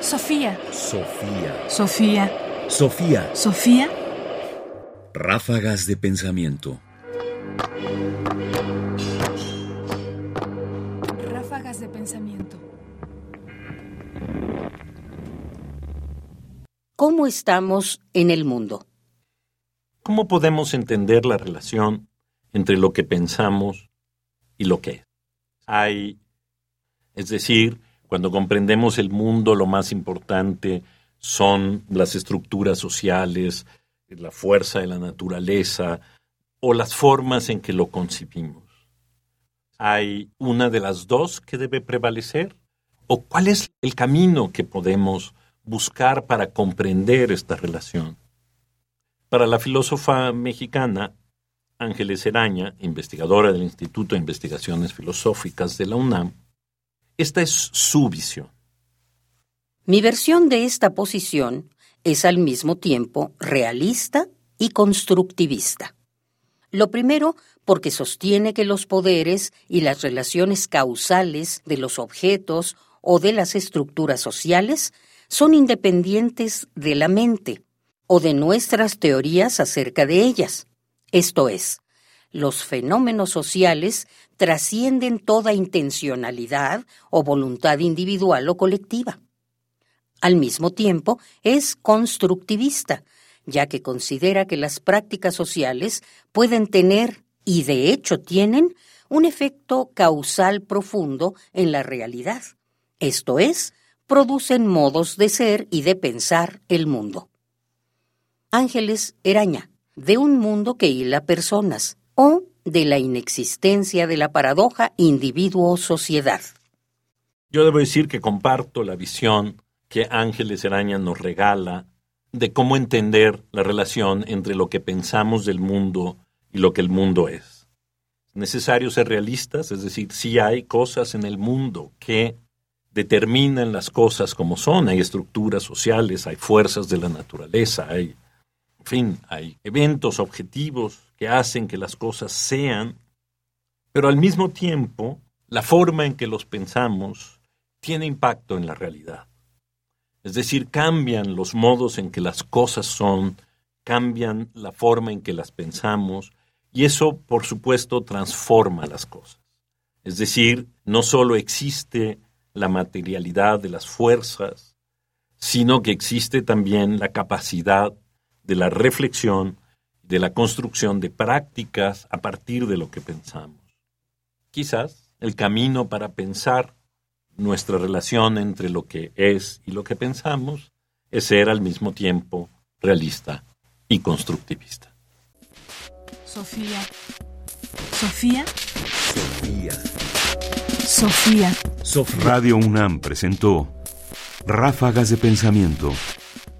Sofía. Sofía. Sofía. Sofía. Sofía. Ráfagas de pensamiento. Ráfagas de pensamiento. ¿Cómo estamos en el mundo? ¿Cómo podemos entender la relación entre lo que pensamos y lo que es? Hay, es decir, cuando comprendemos el mundo, lo más importante son las estructuras sociales, la fuerza de la naturaleza o las formas en que lo concibimos. ¿Hay una de las dos que debe prevalecer? ¿O cuál es el camino que podemos buscar para comprender esta relación? Para la filósofa mexicana Ángeles Eraña, investigadora del Instituto de Investigaciones Filosóficas de la UNAM, esta es su visión. Mi versión de esta posición es al mismo tiempo realista y constructivista. Lo primero, porque sostiene que los poderes y las relaciones causales de los objetos o de las estructuras sociales son independientes de la mente o de nuestras teorías acerca de ellas. Esto es, los fenómenos sociales trascienden toda intencionalidad o voluntad individual o colectiva. Al mismo tiempo, es constructivista, ya que considera que las prácticas sociales pueden tener, y de hecho tienen, un efecto causal profundo en la realidad. Esto es, producen modos de ser y de pensar el mundo. Ángeles Eraña, de un mundo que hila personas, o de la inexistencia de la paradoja individuo-sociedad. Yo debo decir que comparto la visión que Ángeles Araña nos regala de cómo entender la relación entre lo que pensamos del mundo y lo que el mundo es. Es necesario ser realistas, es decir, si hay cosas en el mundo que determinan las cosas como son, hay estructuras sociales, hay fuerzas de la naturaleza, hay, en fin, hay eventos objetivos que hacen que las cosas sean, pero al mismo tiempo la forma en que los pensamos tiene impacto en la realidad. Es decir, cambian los modos en que las cosas son, cambian la forma en que las pensamos, y eso, por supuesto, transforma las cosas. Es decir, no solo existe la materialidad de las fuerzas, sino que existe también la capacidad de la reflexión de la construcción de prácticas a partir de lo que pensamos. Quizás el camino para pensar nuestra relación entre lo que es y lo que pensamos es ser al mismo tiempo realista y constructivista. Sofía. Sofía. Sofía. Sofía. Radio UNAM presentó Ráfagas de Pensamiento.